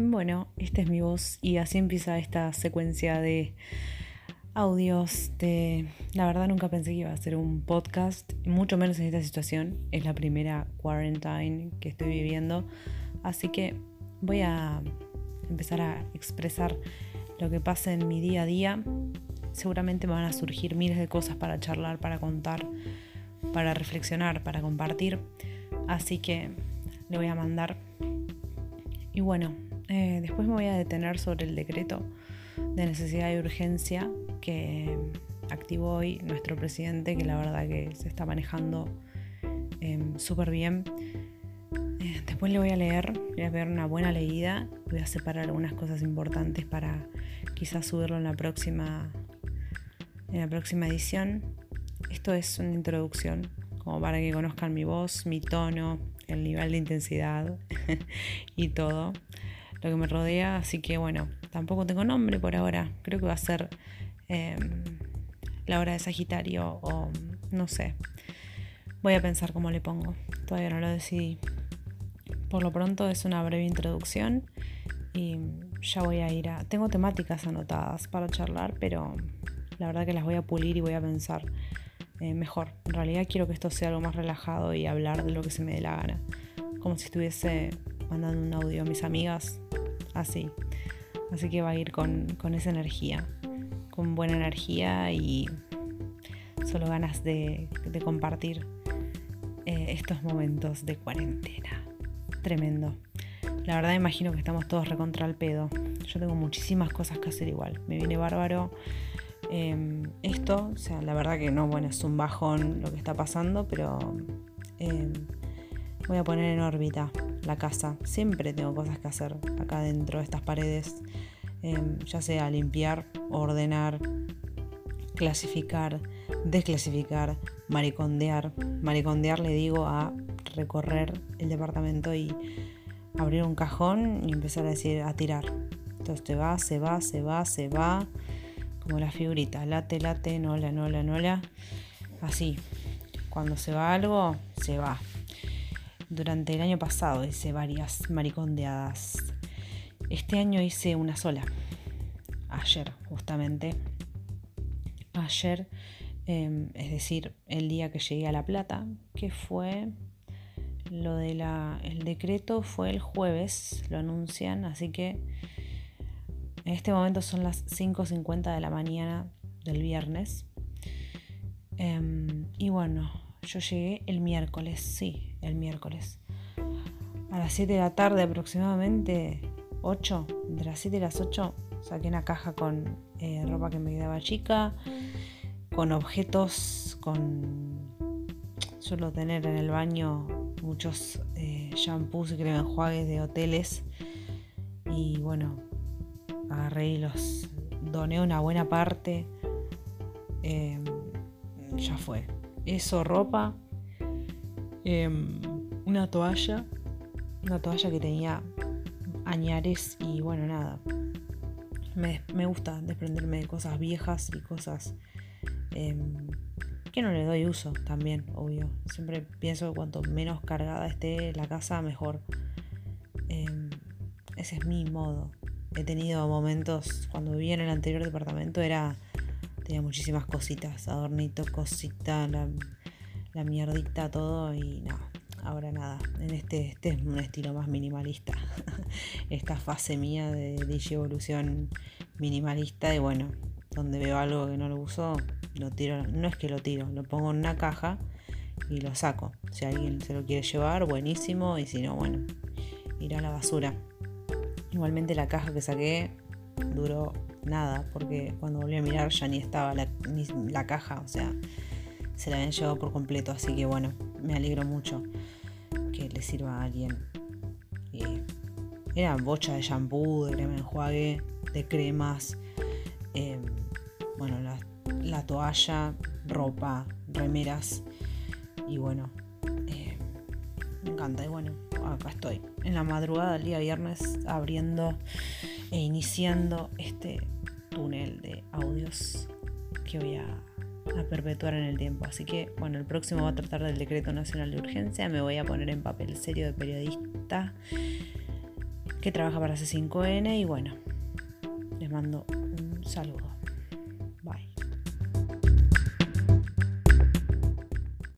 Bueno, esta es mi voz y así empieza esta secuencia de audios. La verdad nunca pensé que iba a hacer un podcast, mucho menos en esta situación. Es la primera quarantine que estoy viviendo, así que voy a empezar a expresar lo que pasa en mi día a día. Seguramente me van a surgir miles de cosas para charlar, para contar, para reflexionar, para compartir. Así que le voy a mandar. Y bueno, eh, después me voy a detener sobre el decreto de necesidad y urgencia que activó hoy nuestro presidente, que la verdad que se está manejando em, súper bien. Eh, después le voy a leer, voy a ver una buena leída, voy a separar algunas cosas importantes para quizás subirlo en la próxima, en la próxima edición. Esto es una introducción, como para que conozcan mi voz, mi tono, el nivel de intensidad y todo lo que me rodea. Así que bueno, tampoco tengo nombre por ahora. Creo que va a ser em, la hora de Sagitario o no sé. Voy a pensar cómo le pongo. Todavía no lo decidí. Por lo pronto es una breve introducción y ya voy a ir a... Tengo temáticas anotadas para charlar, pero la verdad que las voy a pulir y voy a pensar eh, mejor. En realidad quiero que esto sea algo más relajado y hablar de lo que se me dé la gana. Como si estuviese mandando un audio a mis amigas así. Así que va a ir con, esa energía, con buena energía y solo ganas de, compartir eh, estos momentos de cuarentena. Tremendo. La verdad imagino que estamos todos recontra el pedo. Yo tengo muchísimas cosas que hacer igual. Me viene bárbaro em, esto. O sea, la verdad que no, bueno, es un bajón lo que está pasando, pero em, voy a poner en órbita la casa. Siempre tengo cosas que hacer acá dentro de estas paredes, em, ya sea limpiar, ordenar, clasificar, desclasificar, maricondear. Maricondear le digo a recorrer el departamento y abrir un cajón y empezar a decir, a tirar. Entonces te va, se va, se va, se va, como la figurita, late, late, nola, nola, nola. Así, cuando se va algo, se va. Durante el año pasado hice varias maricondeadas. Este año hice una sola. Ayer, justamente. Ayer, em, es decir, el día que llegué a La Plata, que fue lo de la. El decreto fue el jueves, lo anuncian, así que en este momento son las 5.50 de la mañana del viernes. Em, y bueno, yo llegué el miércoles, sí, el miércoles. A las 7 de la tarde aproximadamente, 8, de las 7 a las 8, saqué una caja con eh, ropa que me quedaba chica, con objetos, con... Suelo tener en el baño muchos eh, shampoos y crema enjuagues de hoteles. Y bueno, agarré y los doné una buena parte. Em, ya fue eso, ropa, em, una toalla, una toalla que tenía añares y bueno, nada. Me, gusta desprenderme de cosas viejas y cosas em, que no le doy uso también, obvio. Siempre pienso que cuanto menos cargada esté la casa, mejor. Em, ese es mi modo. He tenido momentos, cuando vivía en el anterior departamento, era Tenía muchísimas cositas, adornitos, cositas, la, mierdita, todo y no. Ahora nada, en este, este es un estilo más minimalista. Esta fase mía de DJ evolución minimalista y bueno, donde veo algo que no lo uso, lo tiro, no es que lo tiro, lo pongo en una caja y lo saco. Si alguien se lo quiere llevar, buenísimo, y si no, bueno, irá a la basura. Igualmente la caja que saqué duró nada, porque cuando volví a mirar ya ni estaba la, ni la caja, o sea, se la habían llevado por completo, así que bueno, me alegro mucho que le sirva a alguien. era bocha de shampoo, de crema de enjuague, de cremas, em, bueno, la, toalla, ropa, remeras y bueno, em, me encanta y bueno, acá estoy en la madrugada del día viernes abriendo e iniciando este túnel de audios que voy a, perpetuar en el tiempo. Así que, bueno, el próximo va a tratar del decreto nacional de urgencia. Me voy a poner en papel serio de periodista que trabaja para C5N y bueno, les mando un saludo. Bye.